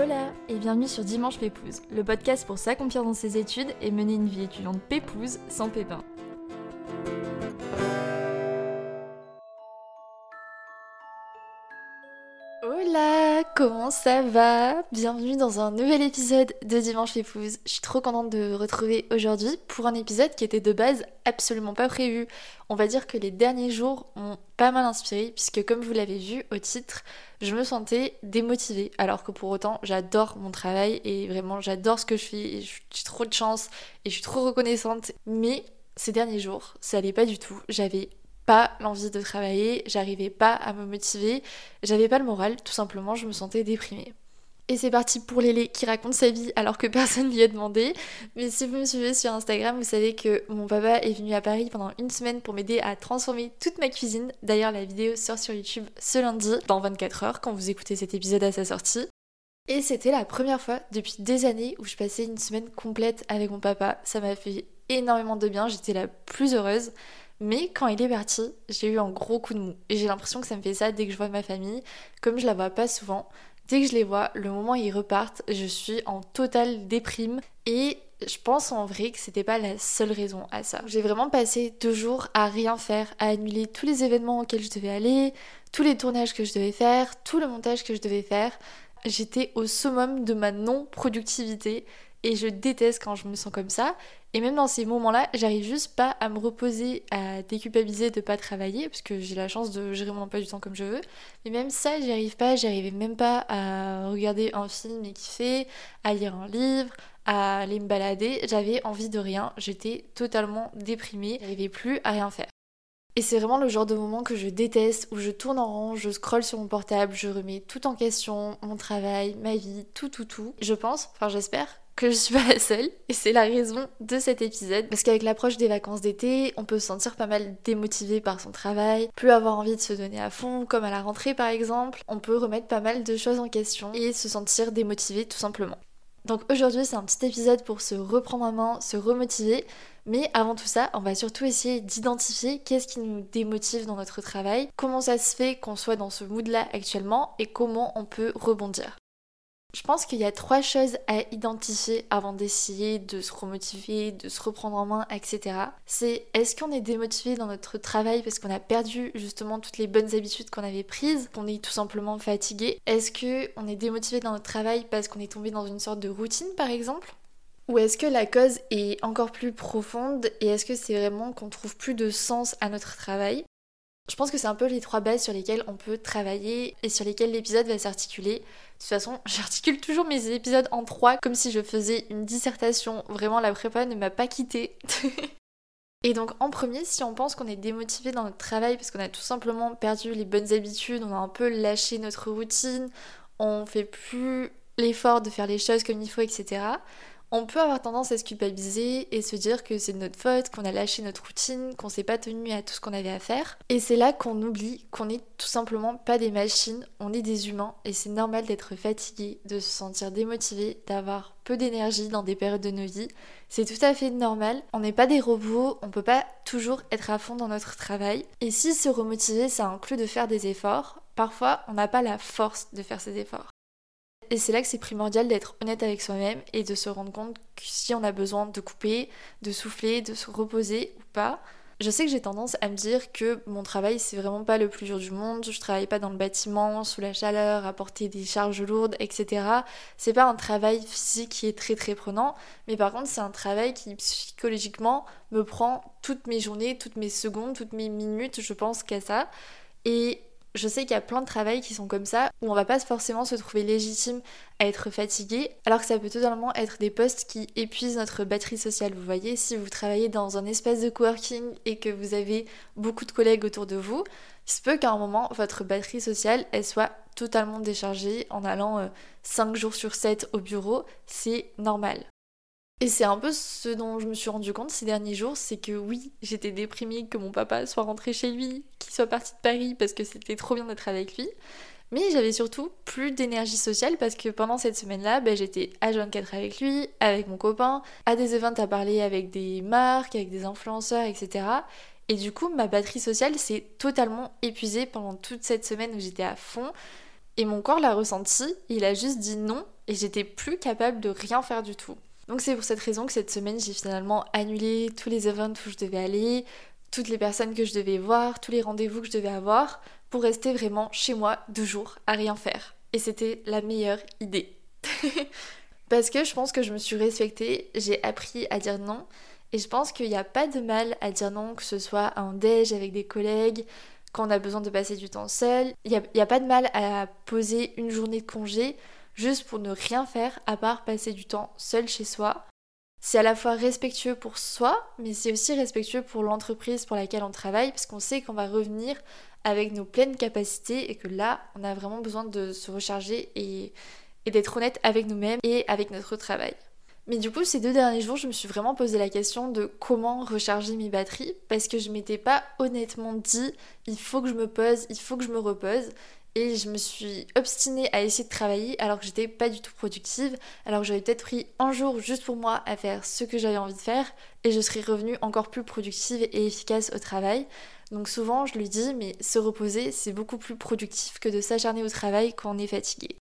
Hola et bienvenue sur Dimanche Pépouze, le podcast pour s'accomplir dans ses études et mener une vie étudiante pépouze sans pépin. Comment ça va? Bienvenue dans un nouvel épisode de Dimanche Pépouze. Je suis trop contente de retrouver aujourd'hui pour un épisode qui était de base absolument pas prévu. On va dire que les derniers jours m'ont pas mal inspiré puisque comme vous l'avez vu au titre, je me sentais démotivée alors que pour autant j'adore mon travail et vraiment j'adore ce que je fais et j'ai trop de chance et je suis trop reconnaissante. Mais ces derniers jours, ça allait pas du tout. J'avais pas l'envie de travailler, j'arrivais pas à me motiver, j'avais pas le moral, tout simplement, je me sentais déprimée. Et c'est parti pour Lélé qui raconte sa vie alors que personne lui a demandé. Mais si vous me suivez sur Instagram, vous savez que mon papa est venu à Paris pendant une semaine pour m'aider à transformer toute ma cuisine. D'ailleurs, la vidéo sort sur YouTube ce lundi, dans 24 heures, quand vous écoutez cet épisode à sa sortie. Et c'était la première fois depuis des années où je passais une semaine complète avec mon papa. Ça m'a fait énormément de bien, j'étais la plus heureuse. Mais quand il est parti, j'ai eu un gros coup de mou. Et j'ai l'impression que ça me fait ça dès que je vois ma famille. Comme je la vois pas souvent, dès que je les vois, le moment où ils repartent, je suis en totale déprime. Et je pense en vrai que c'était pas la seule raison à ça. J'ai vraiment passé deux jours à rien faire, à annuler tous les événements auxquels je devais aller, tous les tournages que je devais faire, tout le montage que je devais faire. J'étais au summum de ma non-productivité et je déteste quand je me sens comme ça. Et même dans ces moments-là, j'arrive juste pas à me reposer, à déculpabiliser de pas travailler, parce que j'ai la chance de gérer mon emploi du temps comme je veux. Mais même ça, j'y arrive pas, j'arrivais même pas à regarder un film et kiffer, à lire un livre, à aller me balader. J'avais envie de rien, j'étais totalement déprimée, j'arrivais plus à rien faire. Et c'est vraiment le genre de moment que je déteste, où je tourne en rond, je scrolle sur mon portable, je remets tout en question, mon travail, ma vie, tout, tout, tout. Je pense, enfin j'espère, que je suis pas la seule et c'est la raison de cet épisode parce qu'avec l'approche des vacances d'été, on peut se sentir pas mal démotivé par son travail, plus avoir envie de se donner à fond comme à la rentrée par exemple, on peut remettre pas mal de choses en question et se sentir démotivé tout simplement. Donc aujourd'hui c'est un petit épisode pour se reprendre en main, se remotiver, mais avant tout ça on va surtout essayer d'identifier qu'est-ce qui nous démotive dans notre travail, comment ça se fait qu'on soit dans ce mood là actuellement et comment on peut rebondir. Je pense qu'il y a trois choses à identifier avant d'essayer de se remotiver, de se reprendre en main, etc. C'est est-ce qu'on est démotivé dans notre travail parce qu'on a perdu justement toutes les bonnes habitudes qu'on avait prises, qu'on est tout simplement fatigué? Est-ce qu'on est démotivé dans notre travail parce qu'on est tombé dans une sorte de routine par exemple? Ou est-ce que la cause est encore plus profonde et est-ce que c'est vraiment qu'on trouve plus de sens à notre travail? Je pense que c'est un peu les trois bases sur lesquelles on peut travailler et sur lesquelles l'épisode va s'articuler. De toute façon, j'articule toujours mes épisodes en trois comme si je faisais une dissertation. Vraiment, la prépa ne m'a pas quittée. et donc, en premier, si on pense qu'on est démotivé dans notre travail parce qu'on a tout simplement perdu les bonnes habitudes, on a un peu lâché notre routine, on fait plus l'effort de faire les choses comme il faut, etc on peut avoir tendance à se culpabiliser et se dire que c'est de notre faute, qu'on a lâché notre routine, qu'on s'est pas tenu à tout ce qu'on avait à faire. Et c'est là qu'on oublie qu'on n'est tout simplement pas des machines, on est des humains et c'est normal d'être fatigué, de se sentir démotivé, d'avoir peu d'énergie dans des périodes de nos vies. C'est tout à fait normal. On n'est pas des robots, on peut pas toujours être à fond dans notre travail. Et si se remotiver, ça inclut de faire des efforts, parfois on n'a pas la force de faire ces efforts. Et c'est là que c'est primordial d'être honnête avec soi-même et de se rendre compte que si on a besoin de couper, de souffler, de se reposer ou pas. Je sais que j'ai tendance à me dire que mon travail c'est vraiment pas le plus dur du monde, je travaille pas dans le bâtiment, sous la chaleur, à porter des charges lourdes, etc. C'est pas un travail physique qui est très très prenant, mais par contre c'est un travail qui psychologiquement me prend toutes mes journées, toutes mes secondes, toutes mes minutes, je pense qu'à ça. Et je sais qu'il y a plein de travails qui sont comme ça, où on va pas forcément se trouver légitime à être fatigué, alors que ça peut totalement être des postes qui épuisent notre batterie sociale. Vous voyez, si vous travaillez dans un espace de coworking et que vous avez beaucoup de collègues autour de vous, il se peut qu'à un moment, votre batterie sociale, soit totalement déchargée en allant 5 euh, jours sur 7 au bureau, c'est normal. Et c'est un peu ce dont je me suis rendu compte ces derniers jours, c'est que oui, j'étais déprimée que mon papa soit rentré chez lui, qu'il soit parti de Paris parce que c'était trop bien d'être avec lui. Mais j'avais surtout plus d'énergie sociale parce que pendant cette semaine-là, ben, j'étais à 24 avec lui, avec mon copain, à des events à parler avec des marques, avec des influenceurs, etc. Et du coup, ma batterie sociale s'est totalement épuisée pendant toute cette semaine où j'étais à fond. Et mon corps l'a ressenti, il a juste dit non et j'étais plus capable de rien faire du tout. Donc c'est pour cette raison que cette semaine j'ai finalement annulé tous les events où je devais aller, toutes les personnes que je devais voir, tous les rendez-vous que je devais avoir pour rester vraiment chez moi deux jours à rien faire. Et c'était la meilleure idée. Parce que je pense que je me suis respectée, j'ai appris à dire non. Et je pense qu'il n'y a pas de mal à dire non, que ce soit en déj avec des collègues, quand on a besoin de passer du temps seul. Il n'y a, pas de mal à poser une journée de congé juste pour ne rien faire à part passer du temps seul chez soi. C'est à la fois respectueux pour soi, mais c'est aussi respectueux pour l'entreprise pour laquelle on travaille, parce qu'on sait qu'on va revenir avec nos pleines capacités et que là, on a vraiment besoin de se recharger et, d'être honnête avec nous-mêmes et avec notre travail. Mais du coup, ces deux derniers jours, je me suis vraiment posé la question de comment recharger mes batteries parce que je m'étais pas honnêtement dit il faut que je me pose, il faut que je me repose. Et je me suis obstinée à essayer de travailler alors que j'étais pas du tout productive, alors que j'aurais peut-être pris un jour juste pour moi à faire ce que j'avais envie de faire et je serais revenue encore plus productive et efficace au travail. Donc souvent je lui dis mais se reposer c'est beaucoup plus productif que de s'acharner au travail quand on est fatigué.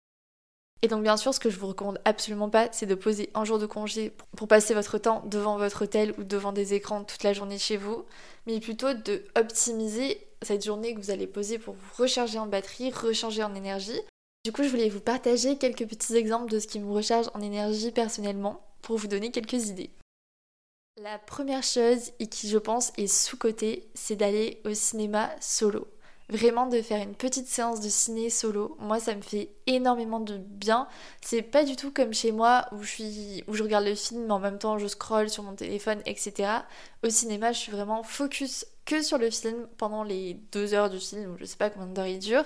Et donc bien sûr, ce que je vous recommande absolument pas, c'est de poser un jour de congé pour passer votre temps devant votre hôtel ou devant des écrans toute la journée chez vous, mais plutôt de optimiser cette journée que vous allez poser pour vous recharger en batterie, recharger en énergie. Du coup, je voulais vous partager quelques petits exemples de ce qui me recharge en énergie personnellement pour vous donner quelques idées. La première chose, et qui je pense est sous-cotée, c'est d'aller au cinéma solo. Vraiment de faire une petite séance de ciné solo, moi ça me fait énormément de bien. C'est pas du tout comme chez moi où je regarde le film mais en même temps je scroll sur mon téléphone, etc. Au cinéma, je suis vraiment focus que sur le film pendant les deux heures du film, je sais pas combien d'heures il dure.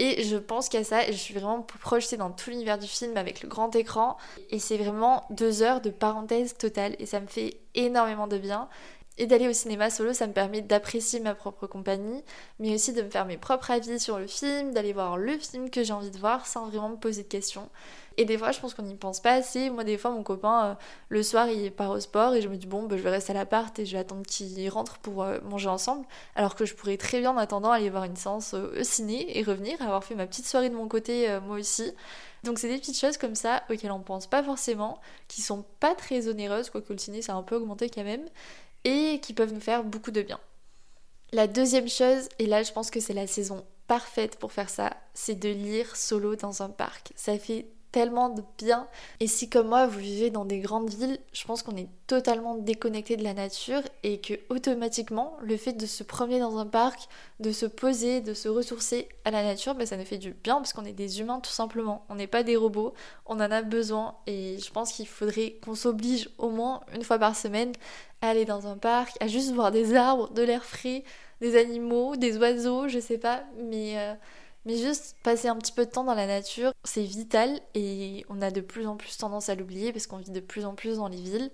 Et je pense qu'à ça, je suis vraiment projetée dans tout l'univers du film avec le grand écran. Et c'est vraiment deux heures de parenthèse totale. Et ça me fait énormément de bien. Et d'aller au cinéma solo, ça me permet d'apprécier ma propre compagnie, mais aussi de me faire mes propres avis sur le film, d'aller voir le film que j'ai envie de voir sans vraiment me poser de questions. Et des fois, je pense qu'on n'y pense pas assez. Moi, des fois, mon copain, euh, le soir, il part au sport et je me dis, bon, bah, je vais rester à l'appart et je vais attendre qu'il rentre pour euh, manger ensemble. Alors que je pourrais très bien, en attendant, aller voir une séance euh, au ciné et revenir, avoir fait ma petite soirée de mon côté, moi aussi. Donc c'est des petites choses comme ça auxquelles on pense pas forcément, qui sont pas très onéreuses, quoique le ciné ça a un peu augmenté quand même, et qui peuvent nous faire beaucoup de bien. La deuxième chose, et là je pense que c'est la saison parfaite pour faire ça, c'est de lire solo dans un parc. Ça fait tellement de bien. Et si comme moi vous vivez dans des grandes villes, je pense qu'on est totalement déconnecté de la nature et que automatiquement le fait de se promener dans un parc, de se poser, de se ressourcer à la nature, ben, ça nous fait du bien parce qu'on est des humains tout simplement. On n'est pas des robots, on en a besoin et je pense qu'il faudrait qu'on s'oblige au moins une fois par semaine à aller dans un parc, à juste voir des arbres, de l'air frais, des animaux, des oiseaux, je sais pas, mais euh, mais juste passer un petit peu de temps dans la nature, c'est vital et on a de plus en plus tendance à l'oublier parce qu'on vit de plus en plus dans les villes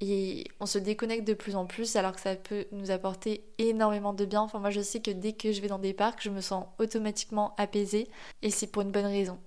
et on se déconnecte de plus en plus alors que ça peut nous apporter énormément de bien. Enfin moi je sais que dès que je vais dans des parcs, je me sens automatiquement apaisée et c'est pour une bonne raison.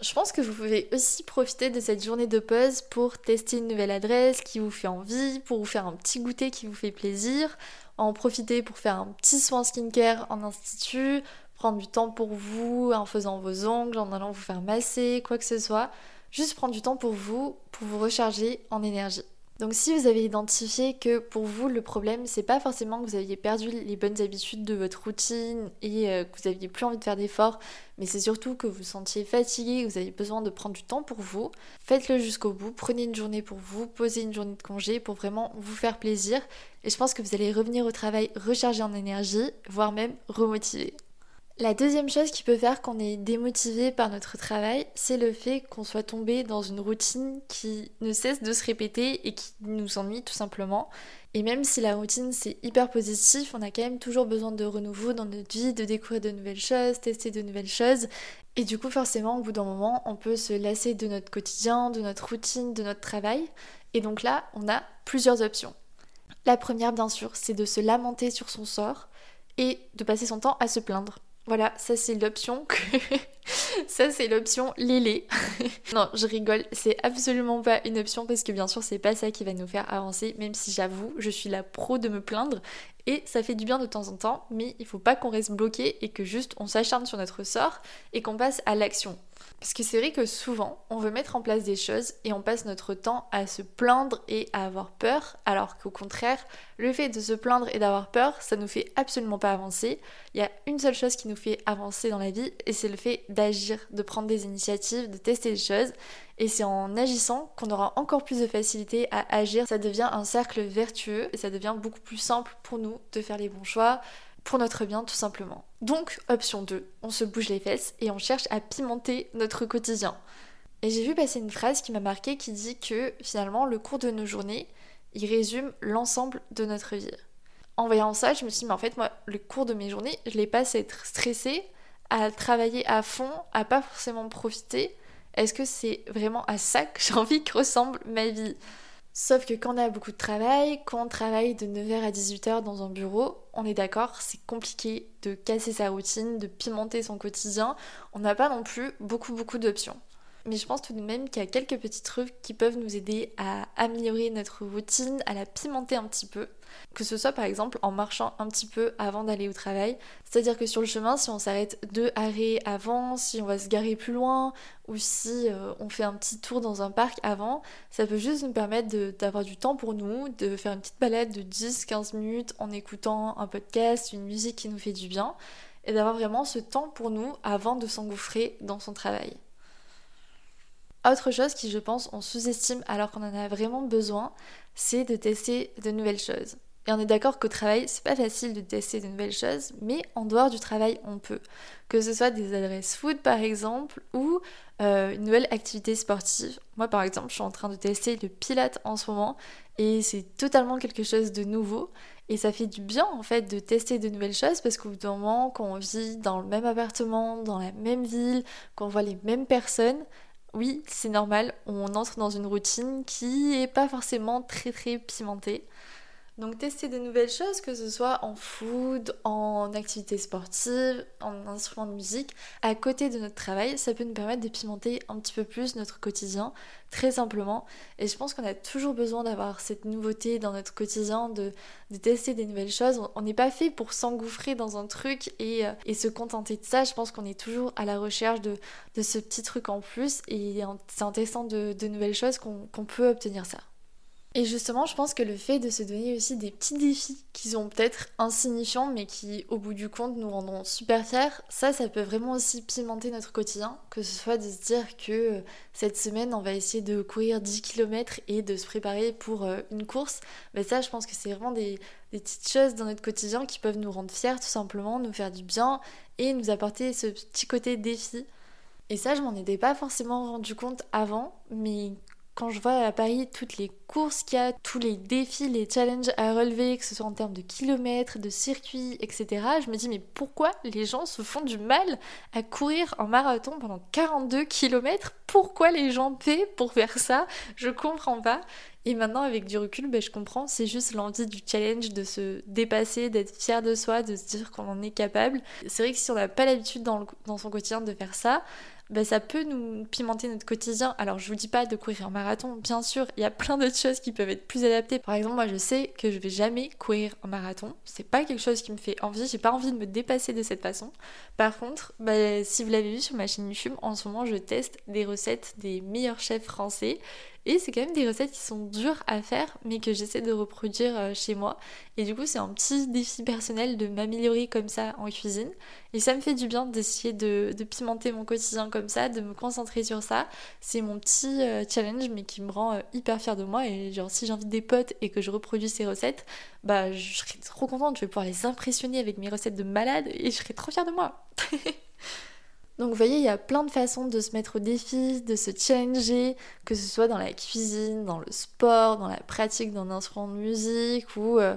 Je pense que vous pouvez aussi profiter de cette journée de pause pour tester une nouvelle adresse qui vous fait envie, pour vous faire un petit goûter qui vous fait plaisir, en profiter pour faire un petit soin skincare en institut, prendre du temps pour vous en faisant vos ongles, en allant vous faire masser, quoi que ce soit. Juste prendre du temps pour vous, pour vous recharger en énergie. Donc si vous avez identifié que pour vous le problème c'est pas forcément que vous aviez perdu les bonnes habitudes de votre routine et euh, que vous aviez plus envie de faire d'efforts, mais c'est surtout que vous vous sentiez fatigué, que vous avez besoin de prendre du temps pour vous, faites-le jusqu'au bout, prenez une journée pour vous, posez une journée de congé pour vraiment vous faire plaisir et je pense que vous allez revenir au travail rechargé en énergie, voire même remotivé. La deuxième chose qui peut faire qu'on est démotivé par notre travail, c'est le fait qu'on soit tombé dans une routine qui ne cesse de se répéter et qui nous ennuie tout simplement. Et même si la routine c'est hyper positif, on a quand même toujours besoin de renouveau dans notre vie, de découvrir de nouvelles choses, tester de nouvelles choses. Et du coup forcément au bout d'un moment on peut se lasser de notre quotidien, de notre routine, de notre travail. Et donc là on a plusieurs options. La première bien sûr c'est de se lamenter sur son sort et de passer son temps à se plaindre. Voilà, ça c'est l'option que, Ça, c'est l'option Lélé. non, je rigole, c'est absolument pas une option parce que bien sûr, c'est pas ça qui va nous faire avancer, même si j'avoue, je suis la pro de me plaindre et ça fait du bien de temps en temps, mais il faut pas qu'on reste bloqué et que juste on s'acharne sur notre sort et qu'on passe à l'action. Parce que c'est vrai que souvent, on veut mettre en place des choses et on passe notre temps à se plaindre et à avoir peur, alors qu'au contraire, le fait de se plaindre et d'avoir peur, ça nous fait absolument pas avancer. Il y a une seule chose qui nous fait avancer dans la vie et c'est le fait d'agir, de prendre des initiatives, de tester des choses. Et c'est en agissant qu'on aura encore plus de facilité à agir. Ça devient un cercle vertueux et ça devient beaucoup plus simple pour nous de faire les bons choix, pour notre bien tout simplement. Donc, option 2, on se bouge les fesses et on cherche à pimenter notre quotidien. Et j'ai vu passer une phrase qui m'a marqué qui dit que finalement le cours de nos journées, il résume l'ensemble de notre vie. En voyant ça, je me suis dit, mais en fait, moi, le cours de mes journées, je les passe à être stressée, à travailler à fond, à pas forcément profiter. Est-ce que c'est vraiment à ça que j'ai envie que ressemble ma vie? Sauf que quand on a beaucoup de travail, quand on travaille de 9h à 18h dans un bureau, on est d'accord, c'est compliqué de casser sa routine, de pimenter son quotidien. On n'a pas non plus beaucoup beaucoup d'options. Mais je pense tout de même qu'il y a quelques petits trucs qui peuvent nous aider à améliorer notre routine, à la pimenter un petit peu. Que ce soit par exemple en marchant un petit peu avant d'aller au travail. C'est-à-dire que sur le chemin, si on s'arrête deux arrêts avant, si on va se garer plus loin, ou si euh, on fait un petit tour dans un parc avant, ça peut juste nous permettre d'avoir du temps pour nous, de faire une petite balade de 10-15 minutes en écoutant un podcast, une musique qui nous fait du bien, et d'avoir vraiment ce temps pour nous avant de s'engouffrer dans son travail. Autre chose qui, je pense, on sous-estime alors qu'on en a vraiment besoin, c'est de tester de nouvelles choses. Et on est d'accord qu'au travail, c'est pas facile de tester de nouvelles choses, mais en dehors du travail, on peut. Que ce soit des adresses food par exemple, ou euh, une nouvelle activité sportive. Moi par exemple, je suis en train de tester le pilate en ce moment, et c'est totalement quelque chose de nouveau. Et ça fait du bien en fait de tester de nouvelles choses parce qu'au bout d'un moment, quand on vit dans le même appartement, dans la même ville, qu'on voit les mêmes personnes, oui, c'est normal, on entre dans une routine qui est pas forcément très très pimentée. Donc tester de nouvelles choses, que ce soit en food, en activité sportive, en instrument de musique, à côté de notre travail, ça peut nous permettre de pimenter un petit peu plus notre quotidien, très simplement. Et je pense qu'on a toujours besoin d'avoir cette nouveauté dans notre quotidien, de, tester des nouvelles choses. On n'est pas fait pour s'engouffrer dans un truc et, euh, se contenter de ça. Je pense qu'on est toujours à la recherche de, ce petit truc en plus et c'est en testant de, nouvelles choses qu'on peut obtenir ça. Et justement, je pense que le fait de se donner aussi des petits défis qui sont peut-être insignifiants, mais qui, au bout du compte, nous rendront super fiers, ça, ça peut vraiment aussi pimenter notre quotidien. Que ce soit de se dire que euh, cette semaine, on va essayer de courir 10 km et de se préparer pour euh, une course. Mais ça, je pense que c'est vraiment des petites choses dans notre quotidien qui peuvent nous rendre fiers, tout simplement, nous faire du bien et nous apporter ce petit côté défi. Et ça, je m'en étais pas forcément rendu compte avant, mais quand je vois à Paris toutes les courses qu'il y a, tous les défis, les challenges à relever, que ce soit en termes de kilomètres, de circuits, etc., je me dis mais pourquoi les gens se font du mal à courir en marathon pendant 42 km Pourquoi les gens paient pour faire ça? Je comprends pas. Et maintenant, avec du recul, ben, je comprends, c'est juste l'envie du challenge, de se dépasser, d'être fier de soi, de se dire qu'on en est capable. C'est vrai que si on n'a pas l'habitude dans, dans son quotidien de faire ça, ben, ça peut nous pimenter notre quotidien. Alors je vous dis pas de courir un marathon, bien sûr, il y a plein d'autres choses qui peuvent être plus adaptées. Par exemple, moi je sais que je vais jamais courir un marathon, c'est pas quelque chose qui me fait envie, j'ai pas envie de me dépasser de cette façon. Par contre, ben, si vous l'avez vu sur ma chaîne YouTube, en ce moment je teste des recettes des meilleurs chefs français et c'est quand même des recettes qui sont dures à faire, mais que j'essaie de reproduire euh, chez moi. Et du coup, c'est un petit défi personnel de m'améliorer comme ça en cuisine. Et ça me fait du bien d'essayer de, pimenter mon quotidien comme ça, de me concentrer sur ça. C'est mon petit euh, challenge, mais qui me rend euh, hyper fière de moi. Et genre, si j'invite des potes et que je reproduis ces recettes, bah, je serai trop contente. Je vais pouvoir les impressionner avec mes recettes de malade et je serai trop fière de moi. Donc vous voyez, il y a plein de façons de se mettre au défi, de se challenger, que ce soit dans la cuisine, dans le sport, dans la pratique d'un instrument de musique ou, euh,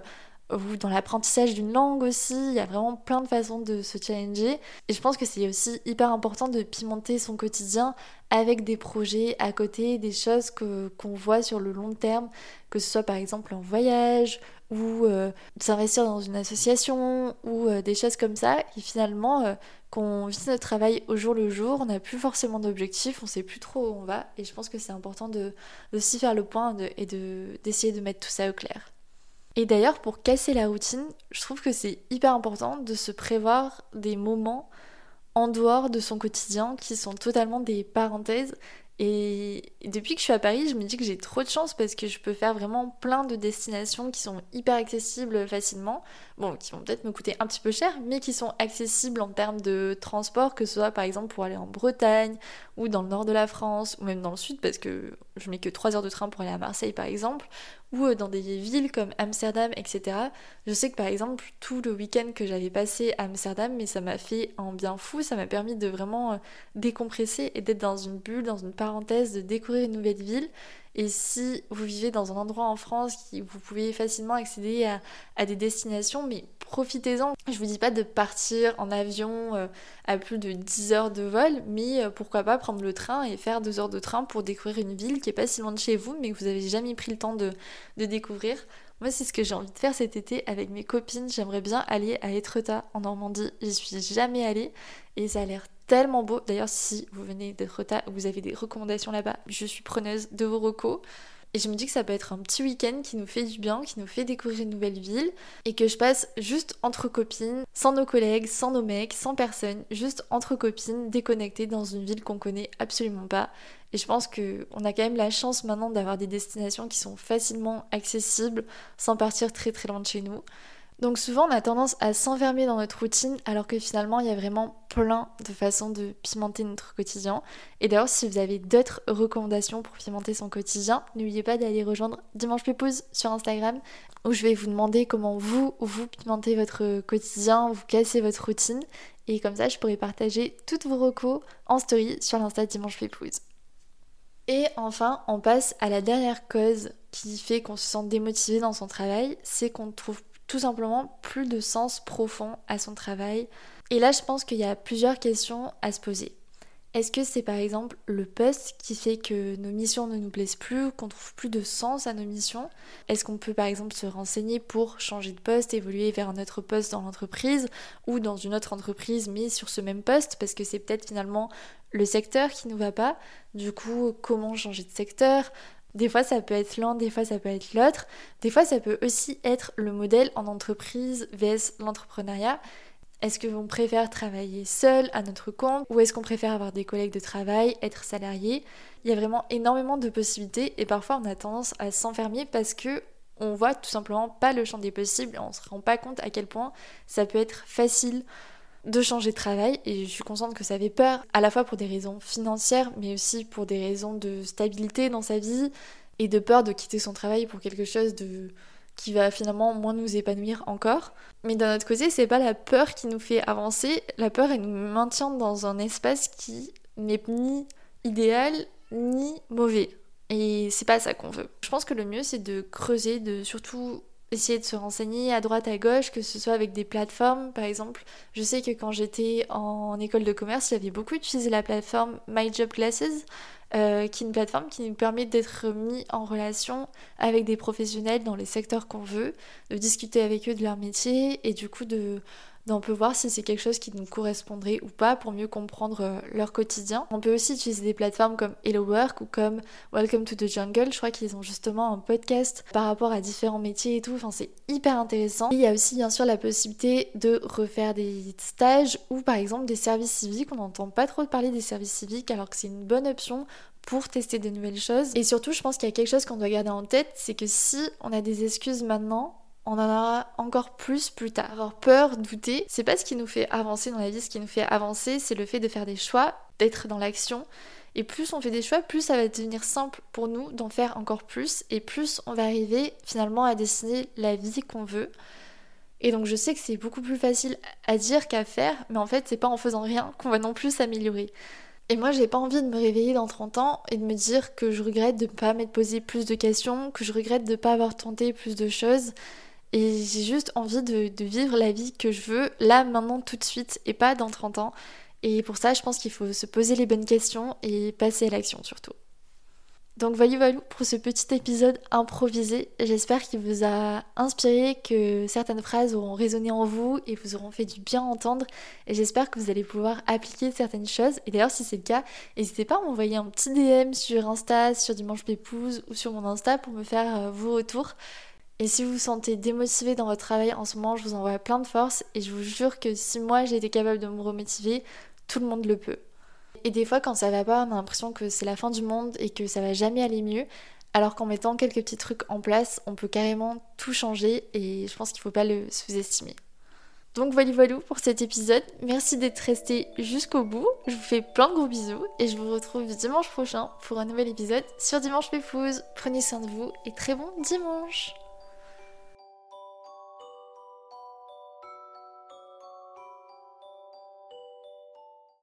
ou dans l'apprentissage d'une langue aussi. Il y a vraiment plein de façons de se challenger. Et je pense que c'est aussi hyper important de pimenter son quotidien avec des projets à côté, des choses qu'on voit sur le long terme, que ce soit par exemple un voyage ou euh, s'investir dans une association ou euh, des choses comme ça. Et finalement, euh, qu'on vit notre travail au jour le jour, on n'a plus forcément d'objectifs, on sait plus trop où on va. Et je pense que c'est important de, de s'y faire le point et de, d'essayer de mettre tout ça au clair. Et d'ailleurs, pour casser la routine, je trouve que c'est hyper important de se prévoir des moments en dehors de son quotidien qui sont totalement des parenthèses et depuis que je suis à Paris, je me dis que j'ai trop de chance parce que je peux faire vraiment plein de destinations qui sont hyper accessibles facilement. Bon, qui vont peut-être me coûter un petit peu cher, mais qui sont accessibles en termes de transport, que ce soit par exemple pour aller en Bretagne ou dans le nord de la France, ou même dans le sud, parce que je mets que 3 heures de train pour aller à Marseille par exemple, ou euh, dans des villes comme Amsterdam, etc. Je sais que par exemple, tout le week-end que j'avais passé à Amsterdam, mais ça m'a fait un bien fou, ça m'a permis de vraiment euh, décompresser et d'être dans une bulle, dans une parenthèse, de découvrir une nouvelle ville. Et si vous vivez dans un endroit en France où vous pouvez facilement accéder à, des destinations, mais profitez-en. Je vous dis pas de partir en avion euh, à plus de 10 heures de vol, mais pourquoi pas prendre le train et faire 2 heures de train pour découvrir une ville qui est pas si loin de chez vous, mais que vous avez jamais pris le temps de, de découvrir. Moi, c'est ce que j'ai envie de faire cet été avec mes copines. J'aimerais bien aller à Etretat en Normandie. J'y suis jamais allée et ça a l'air tellement beau. D'ailleurs, si vous venez d'Etretat, vous avez des recommandations là-bas, je suis preneuse de vos recos. Et je me dis que ça peut être un petit week-end qui nous fait du bien, qui nous fait découvrir une nouvelle ville, et que je passe juste entre copines, sans nos collègues, sans nos mecs, sans personne, juste entre copines, déconnectées dans une ville qu'on connaît absolument pas. Et je pense qu'on a quand même la chance maintenant d'avoir des destinations qui sont facilement accessibles, sans partir très très loin de chez nous. Donc souvent on a tendance à s'enfermer dans notre routine alors que finalement il y a vraiment plein de façons de pimenter notre quotidien. Et d'ailleurs si vous avez d'autres recommandations pour pimenter son quotidien, n'oubliez pas d'aller rejoindre Dimanche Pépouze sur Instagram où je vais vous demander comment vous, vous pimentez votre quotidien, vous cassez votre routine. Et comme ça je pourrai partager toutes vos recos en story sur l'Insta Dimanche Pépouze. Et enfin, on passe à la dernière cause qui fait qu'on se sent démotivé dans son travail, c'est qu'on trouve tout simplement plus de sens profond à son travail. Et là, je pense qu'il y a plusieurs questions à se poser. Est-ce que c'est par exemple le poste qui fait que nos missions ne nous plaisent plus, qu'on trouve plus de sens à nos missions? Est-ce qu'on peut par exemple se renseigner pour changer de poste, évoluer vers un autre poste dans l'entreprise ou dans une autre entreprise mais sur ce même poste? Parce que c'est peut-être finalement le secteur qui nous va pas Du coup, comment changer de secteur? Des fois, ça peut être l'un, des fois, ça peut être l'autre. Des fois, ça peut aussi être le modèle en entreprise vs l'entrepreneuriat. Est-ce qu'on préfère travailler seul à notre compte ou est-ce qu'on préfère avoir des collègues de travail, être salarié? Il y a vraiment énormément de possibilités et parfois on a tendance à s'enfermer parce que on voit tout simplement pas le champ des possibles et on se rend pas compte à quel point ça peut être facile de changer de travail et je suis consciente que ça fait peur à la fois pour des raisons financières mais aussi pour des raisons de stabilité dans sa vie et de peur de quitter son travail pour quelque chose de qui va finalement moins nous épanouir encore. Mais d'un autre côté, c'est pas la peur qui nous fait avancer, la peur elle nous maintient dans un espace qui n'est ni idéal ni mauvais. Et c'est pas ça qu'on veut. Je pense que le mieux c'est de creuser, de surtout essayer de se renseigner à droite, à gauche, que ce soit avec des plateformes, par exemple. Je sais que quand j'étais en école de commerce, j'avais beaucoup utilisé la plateforme My Classes, euh, qui est une plateforme qui nous permet d'être mis en relation avec des professionnels dans les secteurs qu'on veut, de discuter avec eux de leur métier et du coup de on peut voir si c'est quelque chose qui nous correspondrait ou pas pour mieux comprendre euh, leur quotidien. On peut aussi utiliser des plateformes comme Hello Work ou comme Welcome to the Jungle. Je crois qu'ils ont justement un podcast par rapport à différents métiers et tout. Enfin, c'est hyper intéressant. il y a aussi bien sûr la possibilité de refaire des stages ou par exemple des services civiques. On n'entend pas trop parler des services civiques alors que c'est une bonne option pour tester de nouvelles choses. Et surtout, je pense qu'il y a quelque chose qu'on doit garder en tête, c'est que si on a des excuses maintenant, on en aura encore plus plus tard. Avoir peur, douter, c'est pas ce qui nous fait avancer dans la vie, ce qui nous fait avancer, c'est le fait de faire des choix, d'être dans l'action. Et plus on fait des choix, plus ça va devenir simple pour nous d'en faire encore plus, et plus on va arriver finalement à dessiner la vie qu'on veut. Et donc je sais que c'est beaucoup plus facile à dire qu'à faire, mais en fait c'est pas en faisant rien qu'on va non plus s'améliorer. Et moi, j'ai pas envie de me réveiller dans 30 ans et de me dire que je regrette de ne pas m'être posé plus de questions, que je regrette de ne pas avoir tenté plus de choses Et j'ai juste envie de, vivre la vie que je veux, là, maintenant, tout de suite, et pas dans 30 ans. Et pour ça, je pense qu'il faut se poser les bonnes questions et passer à l'action surtout. Donc voilà, voilà pour ce petit épisode improvisé. J'espère qu'il vous a inspiré, que certaines phrases auront résonné en vous et vous auront fait du bien entendre. Et j'espère que vous allez pouvoir appliquer certaines choses. Et d'ailleurs, si c'est le cas, n'hésitez pas à m'envoyer un petit DM sur Insta, sur Dimanche Pépouze ou sur mon Insta pour me faire euh, vos retours. Et si vous vous sentez démotivé dans votre travail en ce moment, je vous envoie plein de force et je vous jure que si moi j'ai été capable de me remotiver, tout le monde le peut. Et des fois, quand ça va pas, on a l'impression que c'est la fin du monde et que ça va jamais aller mieux. Alors qu'en mettant quelques petits trucs en place, on peut carrément tout changer et je pense qu'il faut pas le sous-estimer. Donc voilà voilà pour cet épisode. Merci d'être resté jusqu'au bout. Je vous fais plein de gros bisous et je vous retrouve dimanche prochain pour un nouvel épisode sur Dimanche Pépouze. Prenez soin de vous et très bon dimanche